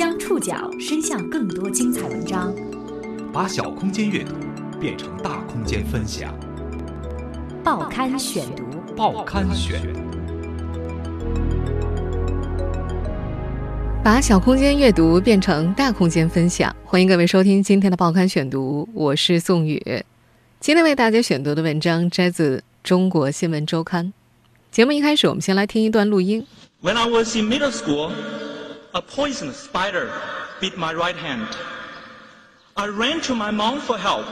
将触角伸向更多精彩文章，把小空间阅读变成大空间分享。报刊选读，报刊选。把小空间阅读变成大空间分享，欢迎各位收听今天的报刊选读，我是宋宇。今天为大家选读的文章摘自《中国新闻周刊》。节目一开始，我们先来听一段录音。When I was in middle school, a poisonous spider bit my right hand. I ran to my mom for help,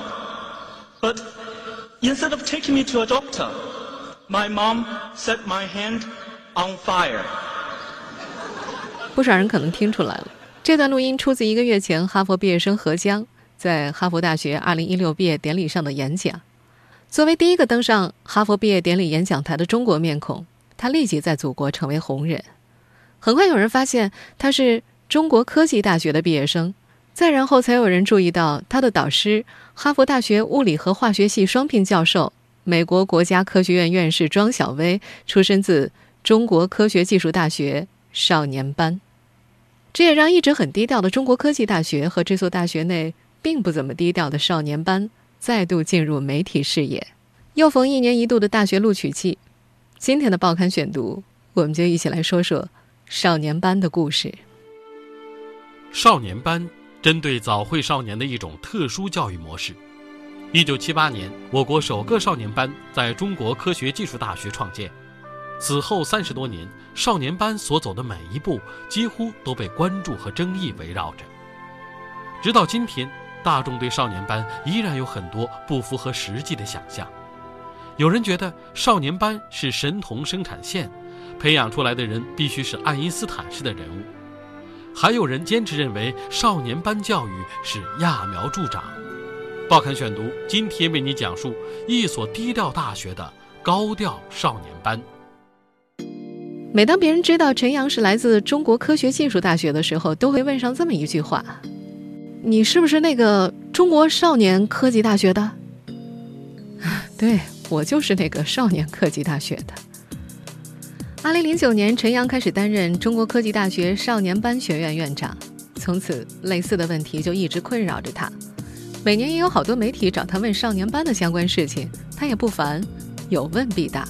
but instead of taking me to a doctor, my mom set my hand on fire. 不少人可能听出来了，这段录音出自一个月前哈佛毕业生何江在哈佛大学2016毕业典礼上的演讲。作为第一个登上哈佛毕业典礼演讲台的中国面孔，他立即在祖国成为红人。很快有人发现他是中国科技大学的毕业生，再然后才有人注意到他的导师——哈佛大学物理和化学系双聘教授、美国国家科学院院士庄晓薇，出身自中国科学技术大学少年班。这也让一直很低调的中国科技大学和这所大学内并不怎么低调的少年班再度进入媒体视野。又逢一年一度的大学录取季，今天的报刊选读，我们就一起来说说少年班的故事。少年班针对早会少年的一种特殊教育模式。一九七八年，我国首个少年班在中国科学技术大学创建。此后三十多年，少年班所走的每一步几乎都被关注和争议围绕着。直到今天，大众对少年班依然有很多不符合实际的想象。有人觉得少年班是神童生产线，培养出来的人必须是爱因斯坦式的人物；还有人坚持认为少年班教育是揠苗助长。报刊选读今天为你讲述一所低调大学的高调少年班。每当别人知道陈阳是来自中国科学技术大学的时候，都会问上这么一句话：“你是不是那个中国少年科技大学的？”对。我就是那个少年科技大学的。二零零九年，陈阳开始担任中国科技大学少年班学院院长，从此类似的问题就一直困扰着他。每年也有好多媒体找他问少年班的相关事情，他也不烦，有问必答。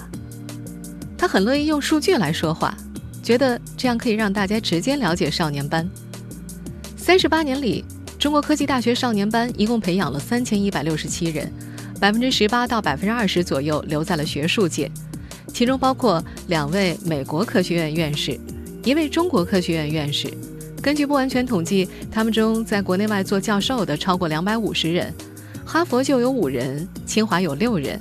他很乐意用数据来说话，觉得这样可以让大家直接了解少年班。三十八年里，中国科技大学少年班一共培养了三千一百六十七人。百分之十八到百分之二十左右留在了学术界，其中包括两位美国科学院院士，一位中国科学院院士。根据不完全统计，他们中在国内外做教授的超过两百五十人，哈佛就有五人，清华有六人，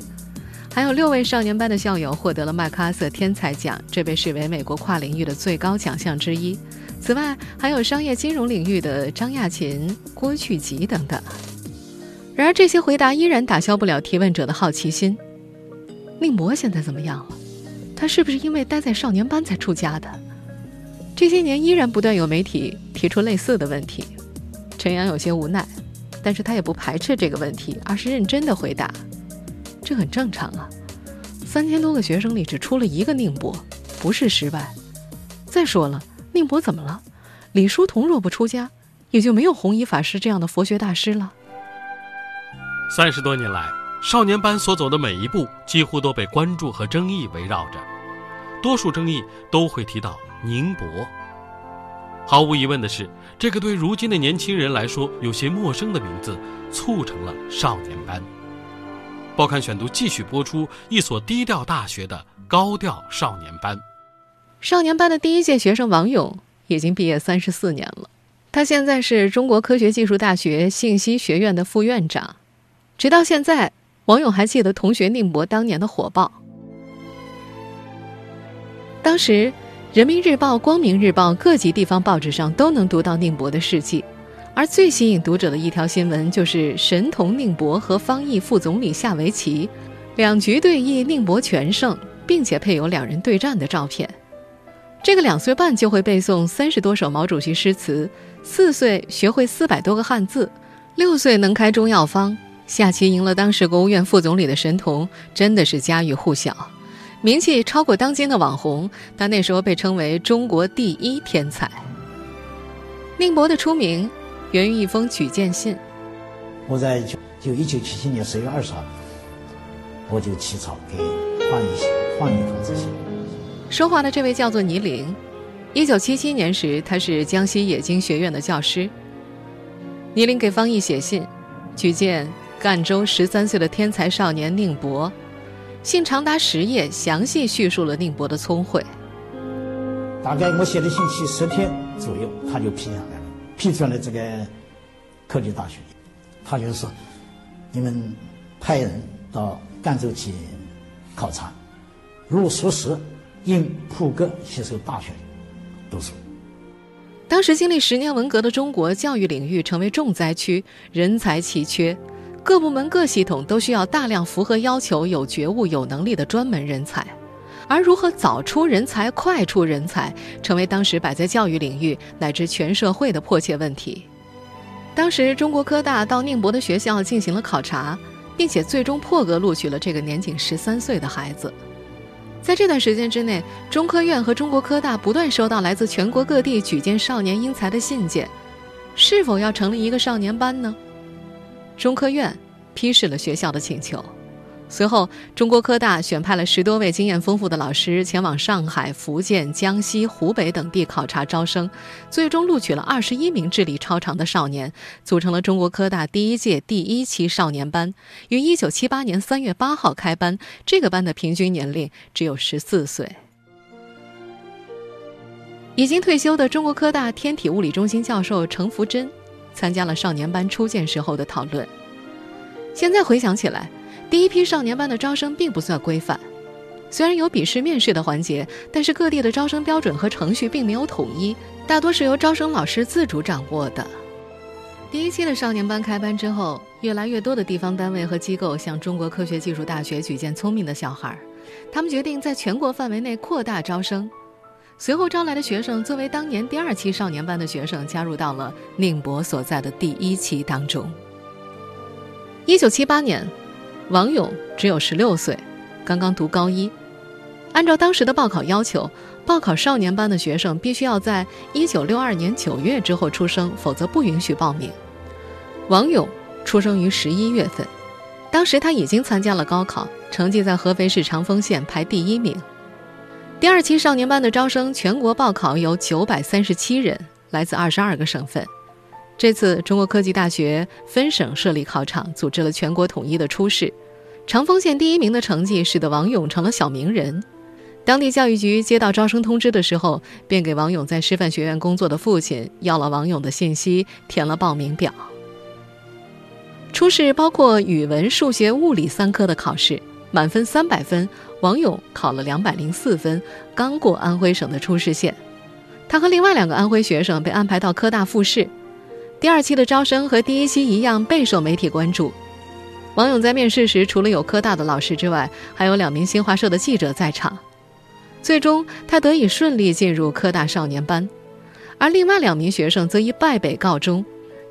还有六位少年班的校友获得了麦克阿瑟天才奖，这被视为美国跨领域的最高奖项之一。此外，还有商业金融领域的张亚勤、郭去吉等等。然而，这些回答依然打消不了提问者的好奇心。宁波现在怎么样了？他是不是因为待在少年班才出家的？这些年依然不断有媒体提出类似的问题。陈阳有些无奈，但是他也不排斥这个问题，而是认真的回答：“这很正常啊，三千多个学生里只出了一个宁波，不是失败。再说了，宁波怎么了？李叔同若不出家，也就没有弘一法师这样的佛学大师了。”三十多年来，少年班所走的每一步几乎都被关注和争议围绕着，多数争议都会提到宁波。毫无疑问的是，这个对如今的年轻人来说有些陌生的名字，促成了少年班。报刊选读继续播出一所低调大学的高调少年班。少年班的第一届学生王勇已经毕业三十四年了，他现在是中国科学技术大学信息学院的副院长。直到现在，网友还记得同学宁博当年的火爆。当时，《人民日报》《光明日报》各级地方报纸上都能读到宁博的事迹，而最吸引读者的一条新闻就是神童宁博和方毅副总理下围棋，两局对弈，宁博全胜，并且配有两人对战的照片。这个两岁半就会背诵三十多首毛主席诗词，四岁学会四百多个汉字，六岁能开中药方。下棋赢了当时国务院副总理的神童，真的是家喻户晓，名气超过当今的网红。他那时候被称为中国第一天才。宁伯的出名源于一封举荐信。我在就一九七七年十月二十号，我就起草给黄义黄义同志写。说话的这位叫做倪玲，一九七七年时，他是江西冶金学院的教师。倪玲给方毅写信，举荐赣州十三岁的天才少年宁博。信长达十页，详细叙述了宁博的聪慧。大概我写的信息十天左右，他就批下来了，批出来这个科技大学。他就说：“你们派人到赣州去考察，如属实，应普格接收大学读书。”当时经历十年文革的中国，教育领域成为重灾区，人才奇缺，各部门各系统都需要大量符合要求、有觉悟、有能力的专门人才。而如何早出人才、快出人才，成为当时摆在教育领域乃至全社会的迫切问题。当时，中国科大到宁波的学校进行了考察，并且最终破格录取了这个年仅十三岁的孩子。在这段时间之内，中科院和中国科大不断收到来自全国各地举荐少年英才的信件，是否要成立一个少年班呢？中科院批示了学校的请求。随后，中国科大选派了十多位经验丰富的老师前往上海、福建、江西、湖北等地考察招生，最终录取了二十一名智力超常的少年，组成了中国科大第一届第一期少年班，于一九七八年三月八号开班。这个班的平均年龄只有十四岁。已经退休的中国科大天体物理中心教授程福珍，参加了少年班初建时候的讨论。现在回想起来。第一批少年班的招生并不算规范，虽然有笔试、面试的环节，但是各地的招生标准和程序并没有统一，大多是由招生老师自主掌握的。第一期的少年班开班之后，越来越多的地方单位和机构向中国科学技术大学举荐聪明的小孩，他们决定在全国范围内扩大招生。随后招来的学生，作为当年第二期少年班的学生，加入到了宁博所在的第一期当中。一九七八年。王勇只有十六岁，刚刚读高一。按照当时的报考要求，报考少年班的学生必须要在一九六二年九月之后出生，否则不允许报名。王勇出生于十一月份，当时他已经参加了高考，成绩在合肥市长丰县排第一名。第二期少年班的招生，全国报考有九百三十七人，来自二十二个省份。这次中国科技大学分省设立考场，组织了全国统一的初试。长丰县第一名的成绩，使得王勇成了小名人。当地教育局接到招生通知的时候，便给王勇在师范学院工作的父亲要了王勇的信息，填了报名表。初试包括语文、数学、物理三科的考试，满分三百分，王勇考了两百零四分，刚过安徽省的初试线。他和另外两个安徽学生被安排到科大复试。第二期的招生和第一期一样备受媒体关注。王勇在面试时，除了有科大的老师之外，还有两名新华社的记者在场。最终，他得以顺利进入科大少年班，而另外两名学生则以败北告终。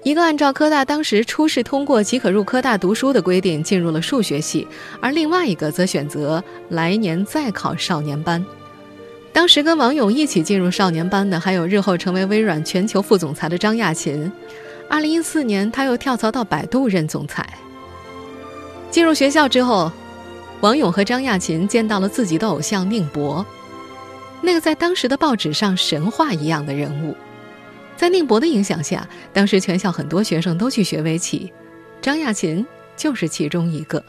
一个按照科大当时初试通过即可入科大读书的规定进入了数学系，而另外一个则选择来年再考少年班。当时跟王勇一起进入少年班的，还有日后成为微软全球副总裁的张亚勤。二零一四年，他又跳槽到百度任总裁。进入学校之后，王勇和张亚勤见到了自己的偶像宁博，那个在当时的报纸上神话一样的人物。在宁博的影响下，当时全校很多学生都去学围棋，张亚勤就是其中一个。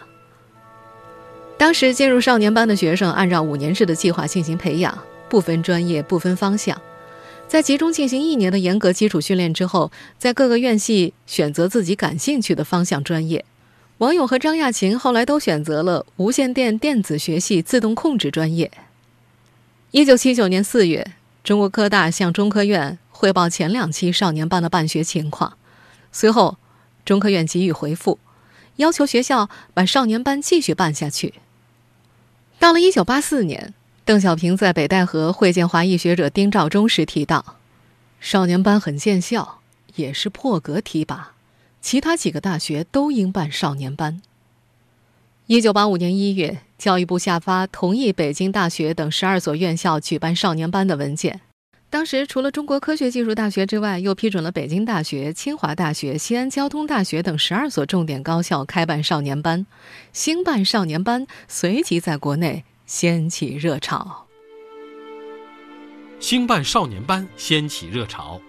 当时进入少年班的学生，按照五年制的计划进行培养。不分专业，不分方向，在集中进行一年的严格基础训练之后，在各个院系选择自己感兴趣的方向专业。王勇和张亚勤后来都选择了无线电电子学系自动控制专业。一九七九年四月，中国科大向中科院汇报前两期少年班的办学情况，随后，中科院给予回复，要求学校把少年班继续办下去。到了一九八四年。邓小平在北戴河会见华裔学者丁肇中时提到，少年班很见效，也是破格提拔，其他几个大学都应办少年班。一九八五年一月，教育部下发同意北京大学等十二所院校举办少年班的文件，当时除了中国科学技术大学之外，又批准了北京大学、清华大学、西安交通大学等十二所重点高校开办少年班，兴办少年班随即在国内掀起热潮。兴办少年班掀起热潮，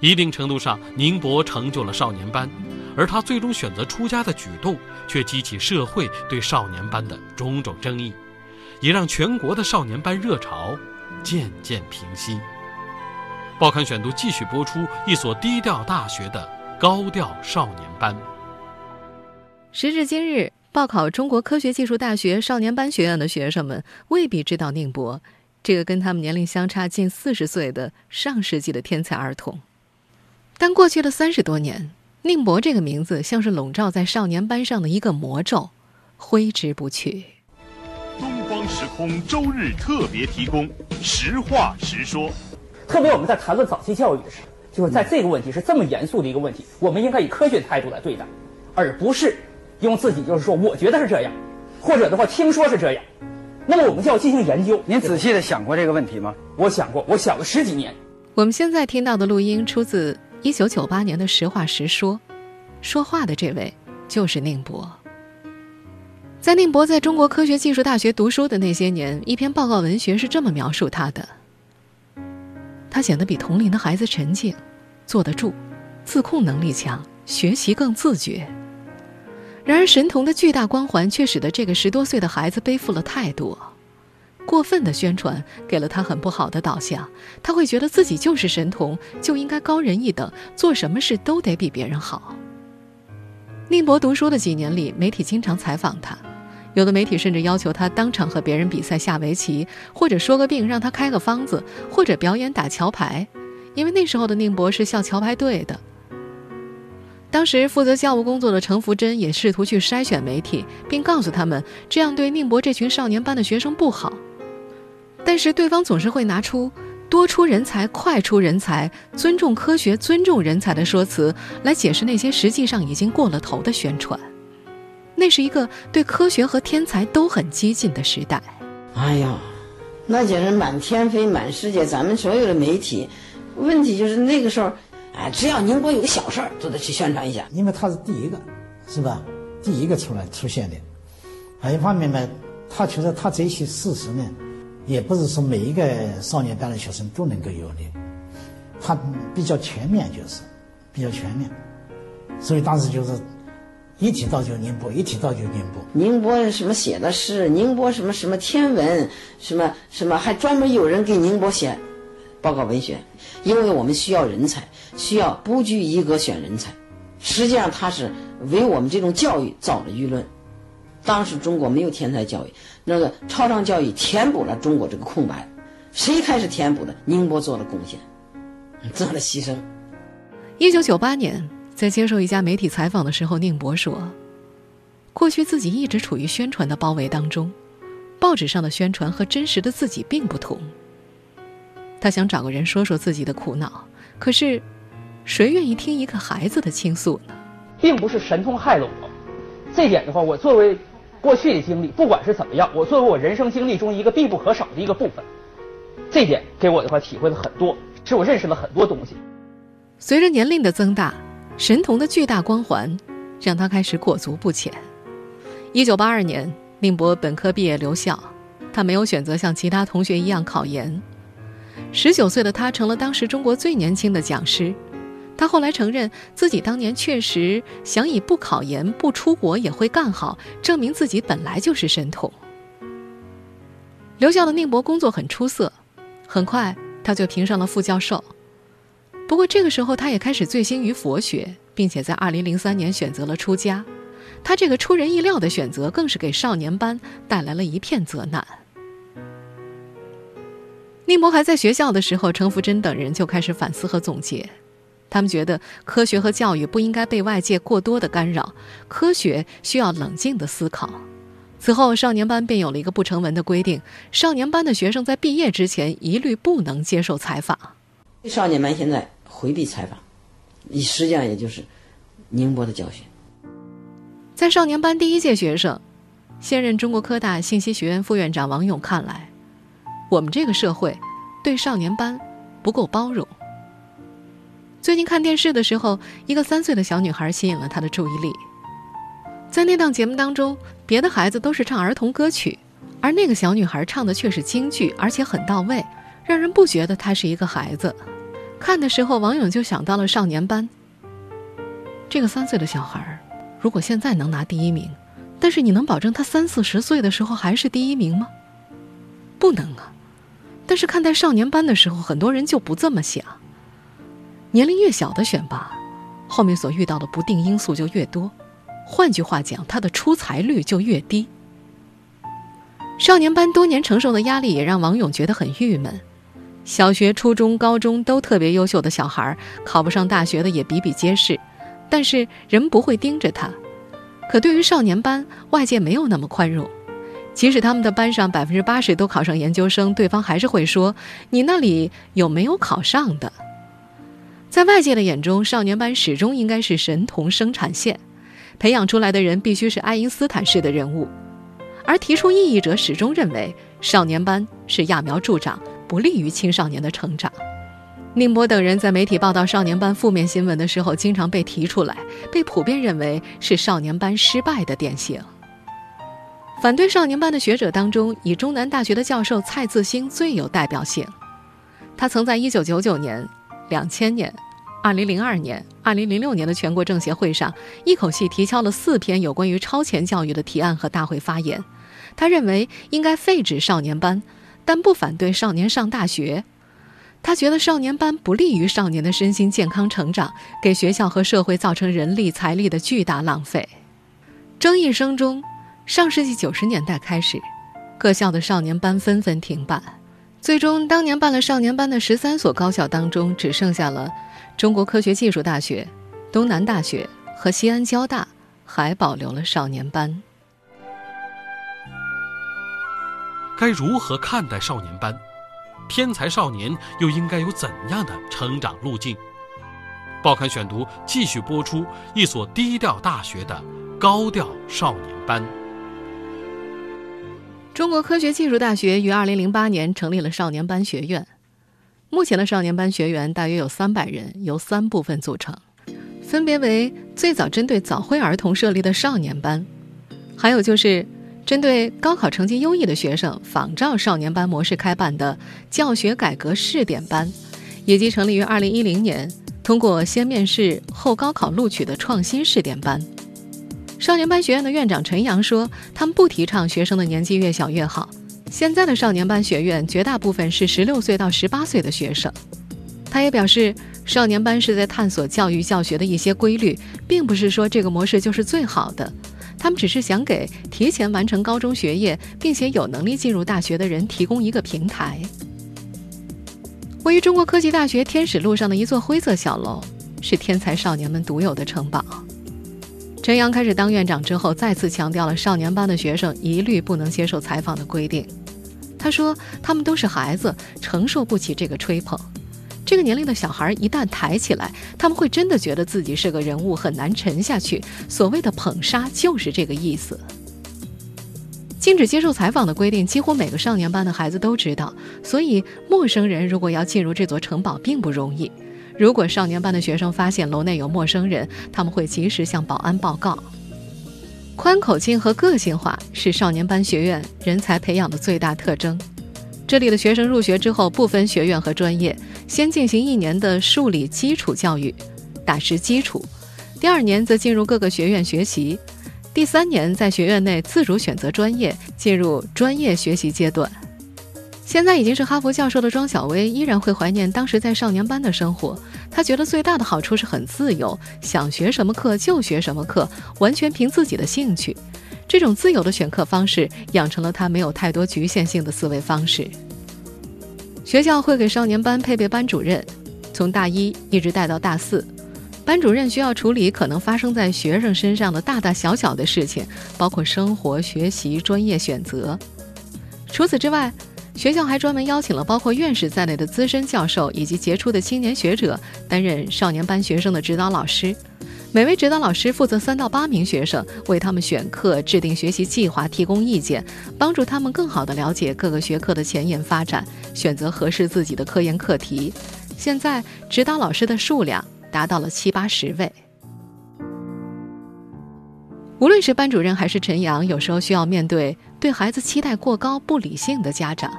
一定程度上，宁波成就了少年班，而他最终选择出家的举动，却激起社会对少年班的种种争议，也让全国的少年班热潮渐渐平息。报刊选读继续播出一所低调大学的高调少年班。时至今日，报考中国科学技术大学少年班学院的学生们未必知道宁波这个跟他们年龄相差近四十岁的上世纪的天才儿童。但过去的三十多年，宁波这个名字像是笼罩在少年班上的一个魔咒，挥之不去。东方时空周日特别提供，实话实说。特别我们在谈论早期教育的时候，就是在这个问题是这么严肃的一个问题，我们应该以科学的态度来对待，而不是用自己就是说我觉得是这样，或者的话听说是这样，那么我们就要进行研究。您仔细的想过这个问题吗？我想过，我想了十几年。我们现在听到的录音出自一九九八年的《实话实说》，说话的这位就是宁波。在宁博在中国科学技术大学读书的那些年，一篇报告文学是这么描述他的。他显得比同龄的孩子沉静，坐得住，自控能力强，学习更自觉。然而，神童的巨大光环却使得这个十多岁的孩子背负了太多。过分的宣传给了他很不好的导向，他会觉得自己就是神童，就应该高人一等，做什么事都得比别人好。宁博读书的几年里，媒体经常采访他。有的媒体甚至要求他当场和别人比赛下围棋，或者说个病让他开个方子，或者表演打桥牌，因为那时候的宁博是校桥牌队的。当时负责教务工作的程福珍也试图去筛选媒体，并告诉他们这样对宁博这群少年班的学生不好。但是对方总是会拿出“多出人才、快出人才、尊重科学、尊重人才”的说辞来解释那些实际上已经过了头的宣传。那是一个对科学和天才都很激进的时代。哎呀，那简直满天飞，满世界。咱们所有的媒体，问题就是那个时候，哎，只要宁波有个小事儿，都得去宣传一下。因为他是第一个，是吧？第一个出来出现的。还一方面呢，他觉得他这些事实呢，也不是说每一个少年班的学生都能够有的，他比较全面，就是比较全面。所以当时就是。一提到就宁波，一提到就宁波。宁波什么写的诗？宁波什么什么天文？什么什么？还专门有人给宁波写报告文学，因为我们需要人才，需要不拘一格选人才。实际上，他是为我们这种教育造了舆论。当时中国没有天才教育，那个超常教育填补了中国这个空白。谁开始填补的？宁波做了贡献，做了牺牲。一九九八年。在接受一家媒体采访的时候，宁博说：“过去自己一直处于宣传的包围当中，报纸上的宣传和真实的自己并不同。他想找个人说说自己的苦恼，可是，谁愿意听一个孩子的倾诉呢？并不是神通害了我，这点的话，我作为过去的经历，不管是怎么样，我作为我人生经历中一个必不可少的一个部分，这点给我的话体会了很多，使我认识了很多东西。随着年龄的增大。”神童的巨大光环，让他开始裹足不前。一九八二年，宁波本科毕业留校，他没有选择像其他同学一样考研。十九岁的他成了当时中国最年轻的讲师。他后来承认自己当年确实想以不考研、不出国也会干好，证明自己本来就是神童。留校的宁博工作很出色，很快他就评上了副教授。不过这个时候，他也开始醉心于佛学，并且在2003年选择了出家。他这个出人意料的选择，更是给少年班带来了一片责难。宁波还在学校的时候，程福珍等人就开始反思和总结。他们觉得科学和教育不应该被外界过多的干扰，科学需要冷静的思考。此后，少年班便有了一个不成文的规定：少年班的学生在毕业之前一律不能接受采访。少年班现在。回避采访，你实际上也就是宁波的教训。在少年班第一届学生、现任中国科大信息学院副院长王勇看来，我们这个社会对少年班不够包容。最近看电视的时候，一个三岁的小女孩吸引了他的注意力。在那档节目当中，别的孩子都是唱儿童歌曲，而那个小女孩唱的却是京剧，而且很到位，让人不觉得她是一个孩子。看的时候，王勇就想到了少年班。这个三岁的小孩，如果现在能拿第一名，但是你能保证他三四十岁的时候还是第一名吗？不能啊。但是看待少年班的时候，很多人就不这么想。年龄越小的选拔，后面所遇到的不定因素就越多，换句话讲，他的出彩率就越低。少年班多年承受的压力也让王勇觉得很郁闷。小学、初中、高中都特别优秀的小孩，考不上大学的也比比皆是，但是人不会盯着他。可对于少年班，外界没有那么宽容。即使他们的班上百分之八十都考上研究生，对方还是会说：“你那里有没有考上的？”在外界的眼中，少年班始终应该是神童生产线，培养出来的人必须是爱因斯坦式的人物。而提出异议者始终认为，少年班是揠苗助长，不利于青少年的成长。宁波等人在媒体报道少年班负面新闻的时候，经常被提出来，被普遍认为是少年班失败的典型。反对少年班的学者当中，以中南大学的教授蔡自兴最有代表性。他曾在1999年、2000年、2002年、2006年的全国政协会上，一口气提交了四篇有关于超前教育的提案和大会发言。他认为应该废止少年班，但不反对少年上大学。他觉得少年班不利于少年的身心健康成长，给学校和社会造成人力财力的巨大浪费。争议声中。上世纪九十年代开始，各校的少年班纷纷停办，最终，当年办了少年班的十三所高校当中，只剩下了中国科学技术大学、东南大学和西安交大还保留了少年班。该如何看待少年班？天才少年又应该有怎样的成长路径？报刊选读继续播出一所低调大学的高调少年班。中国科学技术大学于二零零八年成立了少年班学院。目前的少年班学员大约有三百人，由三部分组成，分别为最早针对早慧儿童设立的少年班，还有就是针对高考成绩优异的学生仿照少年班模式开办的教学改革试点班，以及成立于二零一零年通过先面试后高考录取的创新试点班。少年班学院的院长陈阳说：“他们不提倡学生的年纪越小越好。现在的少年班学院绝大部分是十六岁到十八岁的学生。”他也表示，少年班是在探索教育教学的一些规律，并不是说这个模式就是最好的。他们只是想给提前完成高中学业并且有能力进入大学的人提供一个平台。位于中国科技大学天使路上的一座灰色小楼，是天才少年们独有的城堡。陈阳开始当院长之后，再次强调了少年班的学生一律不能接受采访的规定。他说：“他们都是孩子，承受不起这个吹捧。这个年龄的小孩一旦抬起来，他们会真的觉得自己是个人物，很难沉下去。所谓的捧杀就是这个意思。禁止接受采访的规定，几乎每个少年班的孩子都知道，所以陌生人如果要进入这座城堡，并不容易。”如果少年班的学生发现楼内有陌生人，他们会及时向保安报告。宽口径和个性化是少年班学院人才培养的最大特征。这里的学生入学之后不分学院和专业，先进行一年的数理基础教育，打实基础；第二年则进入各个学院学习；第三年在学院内自主选择专业，进入专业学习阶段。现在已经是哈佛教授的庄小薇依然会怀念当时在少年班的生活。她觉得最大的好处是很自由，想学什么课就学什么课，完全凭自己的兴趣。这种自由的选课方式养成了他没有太多局限性的思维方式。学校会给少年班配备班主任，从大一一直带到大四。班主任需要处理可能发生在学生身上的大大小小的事情，包括生活、学习、专业选择。除此之外，学校还专门邀请了包括院士在内的资深教授以及杰出的青年学者担任少年班学生的指导老师。每位指导老师负责三到八名学生，为他们选课、制定学习计划、提供意见，帮助他们更好地了解各个学科的前沿发展，选择合适自己的科研课题。现在指导老师的数量达到了七八十位。无论是班主任还是陈阳，有时候需要面对对孩子期待过高、不理性的家长。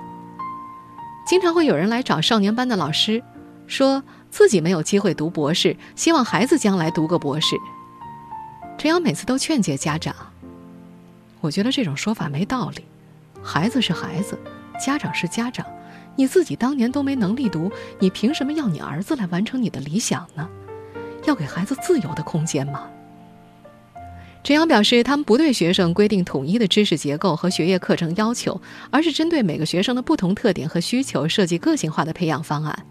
经常会有人来找少年班的老师，说自己没有机会读博士，希望孩子将来读个博士。陈阳每次都劝诫家长，我觉得这种说法没道理。孩子是孩子，家长是家长，你自己当年都没能力读，你凭什么要你儿子来完成你的理想呢？要给孩子自由的空间吗？陈阳表示，他们不对学生规定统一的知识结构和学业课程要求，而是针对每个学生的不同特点和需求，设计个性化的培养方案。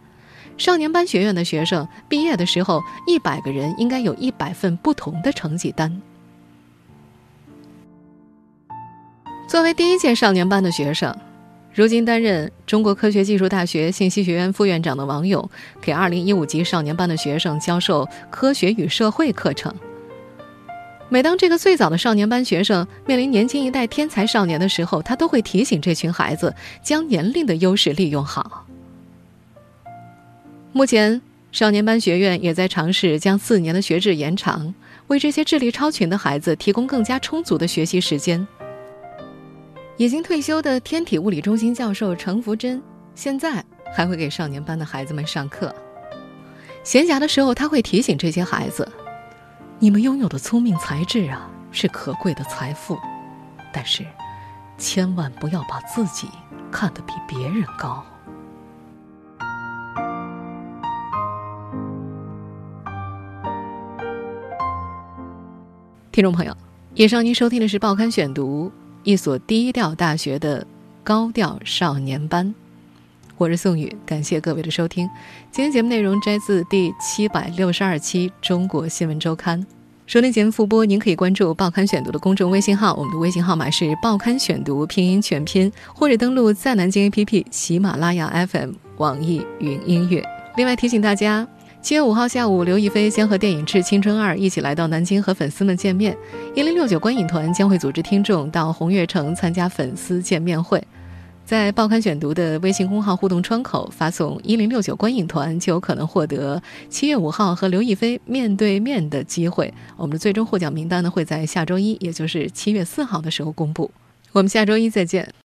少年班学院的学生毕业的时候，一百个人应该有一百份不同的成绩单。作为第一届少年班的学生，如今担任中国科学技术大学信息学院副院长的王勇，给二零一五级少年班的学生教授科学与社会课程。每当这个最早的少年班学生面临年轻一代天才少年的时候，他都会提醒这群孩子将年龄的优势利用好。目前，少年班学院也在尝试将四年的学制延长，为这些智力超群的孩子提供更加充足的学习时间。已经退休的天体物理中心教授程福珍，现在还会给少年班的孩子们上课。闲暇的时候，他会提醒这些孩子：“你们拥有的聪明才智啊，是可贵的财富，但是，千万不要把自己看得比别人高。”听众朋友，以上您收听的是《报刊选读》，一所低调大学的高调少年班。我是宋宇，感谢各位的收听。今天节目内容摘自第七百六十二期《中国新闻周刊》。收听节目复播，您可以关注《报刊选读》的公众微信号，我们的微信号码是“报刊选读”拼音全拼，或者登录在南京 APP、喜马拉雅 FM、网易云音乐。另外提醒大家。七月五号下午，刘亦菲将和电影《致青春二》一起来到南京和粉丝们见面。一零六九观影团将会组织听众到红悦城参加粉丝见面会。在报刊选读的微信公号互动窗口发送“一零六九观影团”，就有可能获得七月五号和刘亦菲面对面的机会。我们的最终获奖名单呢，会在下周一，也就是七月四号的时候公布。我们下周一再见。